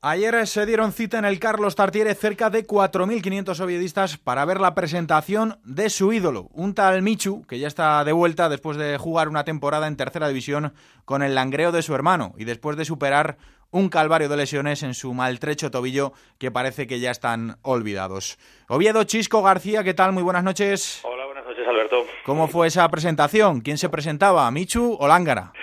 Ayer se dieron cita en el Carlos Tartiere cerca de 4.500 oviedistas para ver la presentación de su ídolo, un tal Michu, que ya está de vuelta después de jugar una temporada en tercera división con el langreo de su hermano y después de superar un calvario de lesiones en su maltrecho tobillo que parece que ya están olvidados. Oviedo Chisco García, ¿qué tal? Muy buenas noches. Hola, buenas noches, Alberto. ¿Cómo fue esa presentación? ¿Quién se presentaba? ¿Michu o Lángara?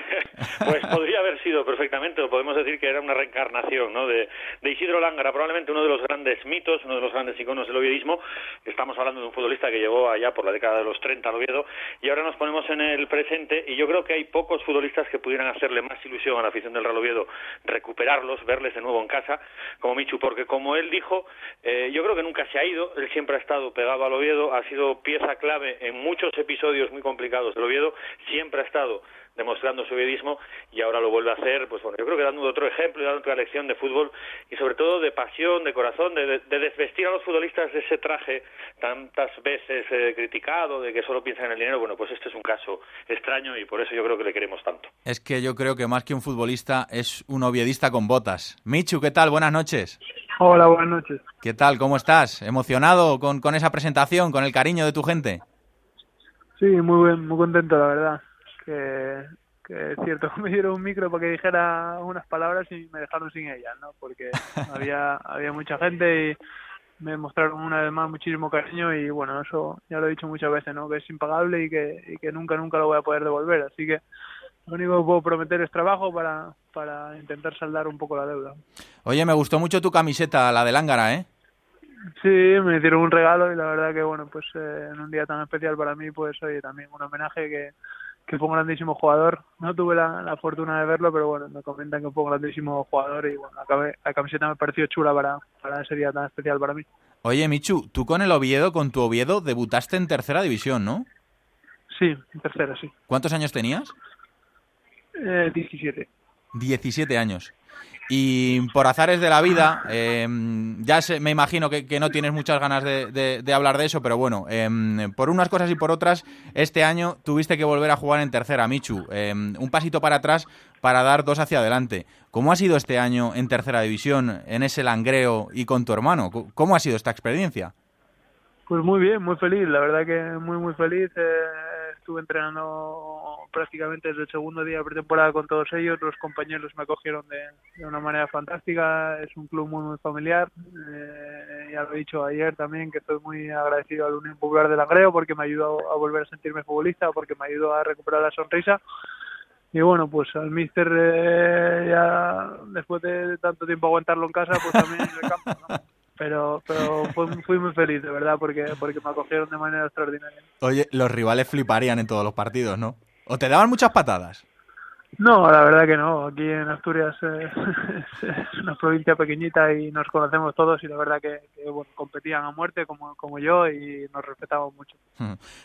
Pues podría sido perfectamente, o podemos decir que era una reencarnación ¿no? de, de, Isidro Lángara, probablemente uno de los grandes mitos, uno de los grandes iconos del oviedismo. Estamos hablando de un futbolista que llegó allá por la década de los 30 al Oviedo, y ahora nos ponemos en el presente, y yo creo que hay pocos futbolistas que pudieran hacerle más ilusión a la afición del Real Oviedo recuperarlos, verles de nuevo en casa, como Michu, porque como él dijo, eh, yo creo que nunca se ha ido, él siempre ha estado pegado al Oviedo, ha sido pieza clave en muchos episodios muy complicados del Oviedo, siempre ha estado demostrando su oviedismo y ahora lo vuelve a hacer, pues bueno, yo creo que dando otro ejemplo y dando otra lección de fútbol y sobre todo de pasión, de corazón, de, de desvestir a los futbolistas de ese traje tantas veces eh, criticado, de que solo piensan en el dinero, bueno, pues este es un caso extraño y por eso yo creo que le queremos tanto. Es que yo creo que más que un futbolista es un oviedista con botas. Michu, ¿qué tal? Buenas noches. Hola, buenas noches. ¿Qué tal? ¿Cómo estás? ¿Emocionado con, con esa presentación, con el cariño de tu gente? Sí, muy bien, muy contento, la verdad que, que es cierto, me dieron un micro para que dijera unas palabras y me dejaron sin ellas, ¿no? Porque había, había mucha gente y me mostraron una vez más muchísimo cariño y bueno, eso ya lo he dicho muchas veces, ¿no? Que es impagable y que, y que nunca, nunca lo voy a poder devolver. Así que lo único que puedo prometer es trabajo para, para intentar saldar un poco la deuda. Oye, me gustó mucho tu camiseta, la de Lángara, ¿eh? Sí, me hicieron un regalo y la verdad que bueno, pues eh, en un día tan especial para mí, pues oye, también un homenaje que que fue un grandísimo jugador. No tuve la, la, fortuna de verlo, pero bueno, me comentan que fue un grandísimo jugador y bueno, la, la camiseta me pareció chula para, para ese día tan especial para mí. Oye, Michu, tú con el Oviedo, con tu Oviedo, debutaste en tercera división, ¿no? Sí, en tercera, sí. ¿Cuántos años tenías? Eh, 17. 17 años. Y por azares de la vida, eh, ya sé, me imagino que, no tienes muchas ganas de, de, de hablar de eso, pero bueno, eh, por unas cosas y por otras, este año tuviste que volver a jugar en tercera, Michu. Eh, un pasito para atrás para dar dos hacia adelante. ¿Cómo ha sido este año en tercera división, en ese langreo y con tu hermano? ¿Cómo ha sido esta experiencia? Pues muy bien, muy feliz, la verdad que muy, muy feliz. Eh, estuve entrenando prácticamente desde el segundo día de pretemporada con todos ellos. Los compañeros me acogieron de, de una manera fantástica. Es un club muy, muy familiar. Eh, ya lo he dicho ayer también que estoy muy agradecido al Unión Popular de Langreo porque me ayudó a volver a sentirme futbolista, porque me ayudó a recuperar la sonrisa. Y bueno, pues al míster eh, ya después de tanto tiempo aguantarlo en casa, pues también en el campo, ¿no? pero pero fui, fui, muy feliz de verdad porque porque me acogieron de manera extraordinaria. Oye, los rivales fliparían en todos los partidos, ¿no? ¿O te daban muchas patadas? No, la verdad que no. Aquí en Asturias eh, es una provincia pequeñita y nos conocemos todos y la verdad que, que bueno, competían a muerte como, como yo y nos respetamos mucho.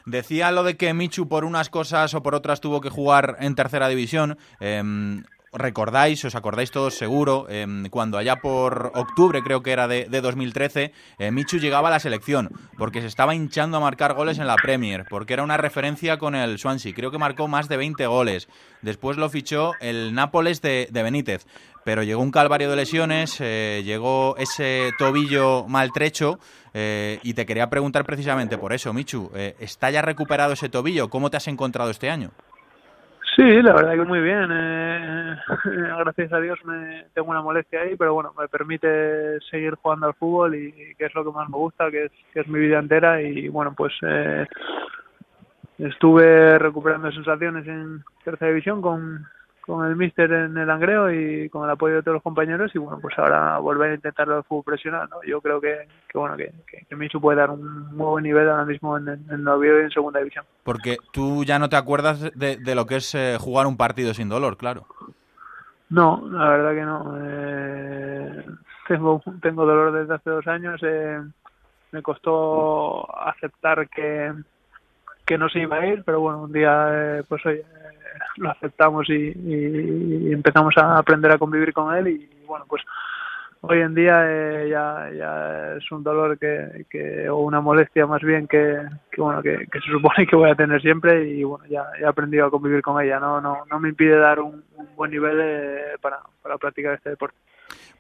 Decía lo de que Michu por unas cosas o por otras tuvo que jugar en tercera división. Eh, recordáis, os acordáis todos seguro, eh, cuando allá por octubre, creo que era de, de 2013, eh, Michu llegaba a la selección, porque se estaba hinchando a marcar goles en la Premier, porque era una referencia con el Swansea, creo que marcó más de 20 goles. Después lo fichó el Nápoles de, Benítez, pero llegó un calvario de lesiones, eh, llegó ese tobillo maltrecho, eh, y te quería preguntar precisamente por eso, Michu, ¿está ya recuperado ese tobillo? ¿Cómo te has encontrado este año? Sí, la verdad que muy bien. Eh, gracias a Dios me tengo una molestia ahí, pero bueno, me permite seguir jugando al fútbol y, y que es lo que más me gusta, que es, que es mi vida entera y bueno, pues eh, estuve recuperando sensaciones en tercera división con, con el míster en el Langreo y con el apoyo de todos los compañeros y bueno pues ahora volver a intentarlo el fútbol profesional ¿no? yo creo que, que bueno que, que, Michu puede dar un muy buen nivel ahora mismo en, en, en Oviedo y en segunda división. Porque tú ya no te acuerdas de, de lo que es eh, jugar un partido sin dolor claro. No la verdad que no. Eh, tengo tengo dolor desde hace dos años. Eh, me costó aceptar que que no se iba a ir, pero bueno, un día eh, pues oye, lo aceptamos y, empezamos a aprender a convivir con él y bueno, pues hoy en día eh, ya, ya es un dolor que, que o una molestia más bien que, que bueno que, que, se supone que voy a tener siempre y bueno ya, ya he aprendido a convivir con ella. No no no me impide dar un, un buen nivel eh, para, para practicar este deporte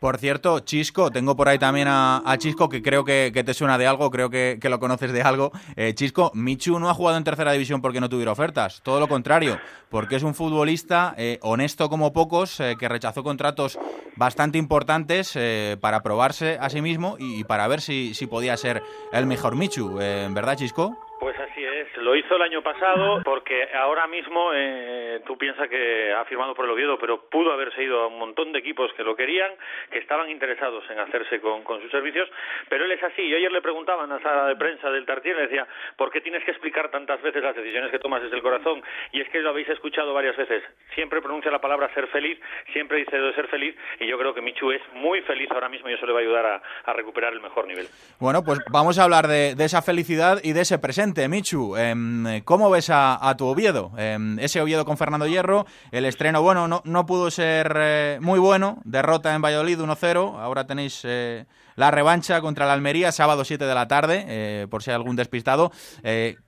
Por cierto, Chisco, tengo por ahí también a, Chisco, que creo que, te suena de algo, creo que, lo conoces de algo. Eh, Chisco, Michu no ha jugado en tercera división porque no tuviera ofertas, todo lo contrario, porque es un futbolista eh, honesto como pocos, eh, que rechazó contratos bastante importantes para probarse a sí mismo y, para ver si, si podía ser el mejor Michu, ¿verdad, Chisco? Pues así es, lo hizo el año pasado porque ahora mismo eh, tú piensas que ha firmado por el Oviedo, pero pudo haberse ido a un montón de equipos que lo querían, que estaban interesados en hacerse con, sus servicios, pero él es así. Yo ayer le preguntaba en la sala de prensa del Tartier, le decía, ¿por qué tienes que explicar tantas veces las decisiones que tomas desde el corazón? Y es que lo habéis escuchado varias veces. Siempre pronuncia la palabra ser feliz, siempre dice de ser feliz, y yo creo que Michu es muy feliz ahora mismo y eso le va a ayudar a, recuperar el mejor nivel. Bueno, pues vamos a hablar de esa felicidad y de ese presente Michu. Em, ¿Cómo ves a, tu Oviedo? Em, ese Oviedo con Fernando Hierro, el estreno, bueno, no, no pudo ser eh, muy bueno, derrota en Valladolid 1-0, ahora tenéis eh, la revancha contra la Almería, sábado 7 de la tarde, eh, por si hay algún despistado.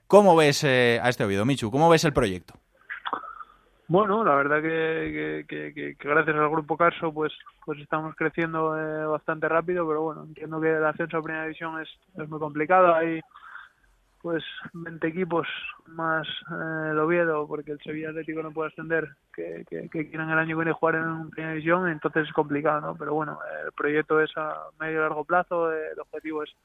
¿Cómo ves a este Oviedo, Michu? ¿Cómo ves el proyecto? Bueno, la verdad que, gracias al grupo Carso pues pues estamos creciendo bastante rápido, pero bueno, entiendo que el ascenso a primera división es, es muy complicado. Hay pues 20 equipos más eh, el Oviedo, porque el Sevilla Atlético no puede ascender, que, que, quieran el año que viene jugar en primera división, entonces es complicado, ¿no? Pero bueno, el proyecto es a medio y largo plazo, el objetivo es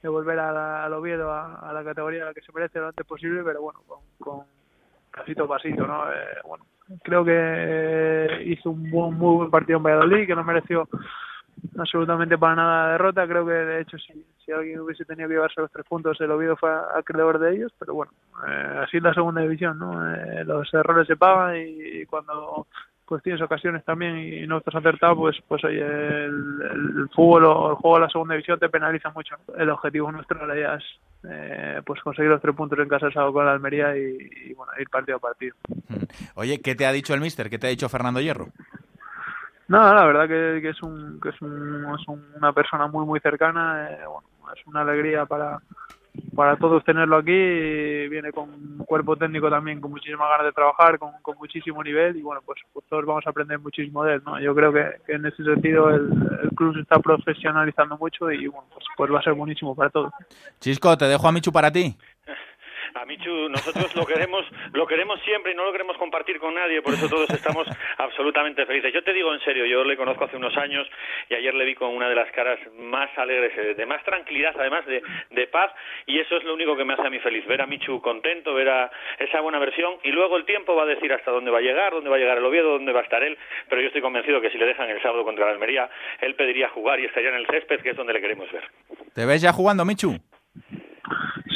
devolver al Oviedo a, la categoría a la que se merece lo antes posible, pero bueno, con, con pasito a pasito, ¿no? Eh, bueno, creo que hizo un muy buen partido en Valladolid, que no mereció absolutamente para nada derrota. Creo que de hecho si, si alguien hubiese tenido que llevarse los tres puntos, el Oviedo fue acreedor de ellos. Pero bueno, eh, así es la segunda división, ¿no? Eh, los errores se pagan y, cuando pues tienes ocasiones también y no estás acertado, pues pues oye, el, fútbol o el juego de la segunda división te penaliza mucho. El objetivo nuestro ahora ya es eh, pues conseguir los tres puntos en casa el sábado con la Almería y, bueno, ir partido a partido. Mm. Oye, ¿qué te ha dicho el míster? ¿Qué te ha dicho Fernando Hierro? No, la verdad que, es, un, que es, una persona muy, muy cercana. Eh, bueno, es una alegría para, para todos tenerlo aquí. Viene con un cuerpo técnico también con muchísimas ganas de trabajar, con, con muchísimo nivel y bueno, pues, pues, todos vamos a aprender muchísimo de él. ¿no? Yo creo que, en ese sentido el, el, club se está profesionalizando mucho y bueno, pues, pues va a ser buenísimo para todos. Chisco, te dejo a Michu para ti. A Michu, nosotros lo queremos, lo queremos siempre y no lo queremos compartir con nadie, por eso todos estamos absolutamente felices. Yo te digo en serio, yo le conozco hace unos años y ayer le vi con una de las caras más alegres, eh, de más tranquilidad, además de, de paz, y eso es lo único que me hace a mí feliz, ver a Michu contento, ver a esa buena versión, y luego el tiempo va a decir hasta dónde va a llegar, dónde va a llegar el Oviedo, dónde va a estar él, pero yo estoy convencido que si le dejan el sábado contra la Almería, él pediría jugar y estaría en el césped, que es donde le queremos ver. ¿Te ves ya jugando, Michu?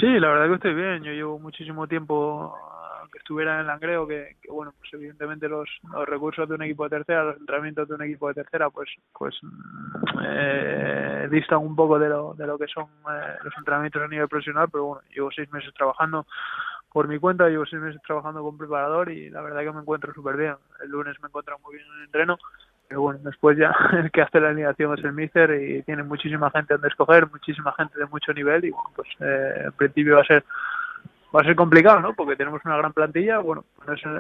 Sí, la verdad que estoy bien. Yo llevo muchísimo tiempo ah, que estuviera en Langreo, que, que bueno, pues evidentemente los, recursos de un equipo de tercera, los entrenamientos de un equipo de tercera, pues pues mm, eh, distan un poco de lo, de lo que son eh, los entrenamientos a nivel profesional, pero bueno, llevo seis meses trabajando por mi cuenta, llevo seis meses trabajando con preparador y la verdad que me encuentro súper bien. El lunes me encuentro muy bien en el entreno pero bueno, después ya el que hace la alineación es el míster y tiene muchísima gente donde escoger, muchísima gente de mucho nivel y bueno, pues eh, en principio va a ser va a ser complicado, ¿no? Porque tenemos una gran plantilla, bueno,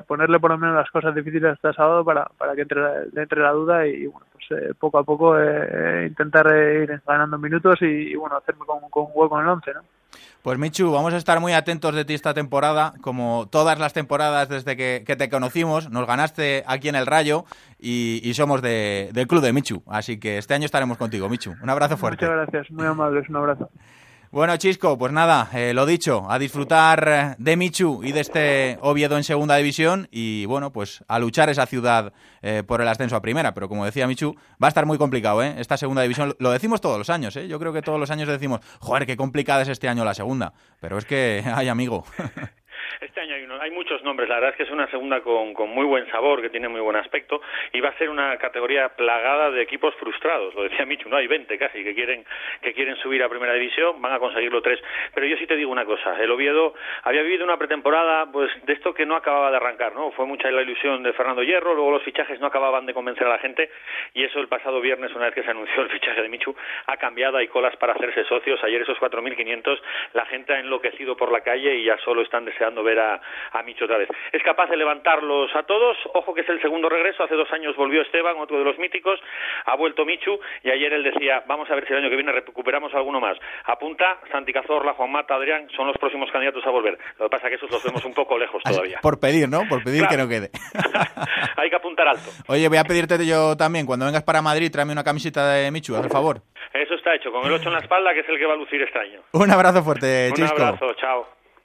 ponerle por lo menos las cosas difíciles hasta sábado para, para que entre, entre la duda y, bueno, pues eh, poco a poco eh, intentar ir ganando minutos y, bueno, hacerme con, con un hueco en el once, ¿no? Pues Michu, vamos a estar muy atentos de ti esta temporada, como todas las temporadas desde que, te conocimos. Nos ganaste aquí en el Rayo y, somos del club de Michu. Así que este año estaremos contigo, Michu. Un abrazo fuerte. Muchas gracias, muy amables, un abrazo. Bueno, Chisco, pues nada, eh, lo dicho, a disfrutar de Michu y de este Oviedo en segunda división y bueno, pues a luchar esa ciudad eh, por el ascenso a primera. Pero como decía Michu, va a estar muy complicado, ¿eh? Esta segunda división, lo decimos todos los años, ¿eh? Yo creo que todos los años decimos, joder, qué complicada es este año la segunda. Pero es que, hay amigo. Este año hay, muchos nombres, la verdad es que es una segunda con, muy buen sabor, que tiene muy buen aspecto, y va a ser una categoría plagada de equipos frustrados, lo decía Michu, no hay 20 casi que quieren, que quieren subir a primera división, van a conseguirlo tres, pero yo sí te digo una cosa, el Oviedo había vivido una pretemporada pues de esto que no acababa de arrancar, ¿no? Fue mucha la ilusión de Fernando Hierro, luego los fichajes no acababan de convencer a la gente, y eso el pasado viernes, una vez que se anunció el fichaje de Michu, ha cambiado, hay colas para hacerse socios, ayer esos 4.500, la gente ha enloquecido por la calle y ya solo están deseando a, a Micho otra vez. Es capaz de levantarlos a todos. Ojo que es el segundo regreso. Hace dos años volvió Esteban, otro de los míticos. Ha vuelto Michu y ayer él decía, vamos a ver si el año que viene recuperamos alguno más. Apunta Santi Cazorla, Juan Mata, Adrián, son los próximos candidatos a volver. Lo que pasa es que esos los vemos un poco lejos todavía. Por pedir, ¿no? Por pedir que no quede. Hay que apuntar alto. Oye, voy a pedirte yo también, cuando vengas para Madrid, tráeme una camiseta de Michu, haz el favor. Eso está hecho, con el 8 en la espalda, que es el que va a lucir este año. Un abrazo fuerte, Un Chisco. abrazo, chao.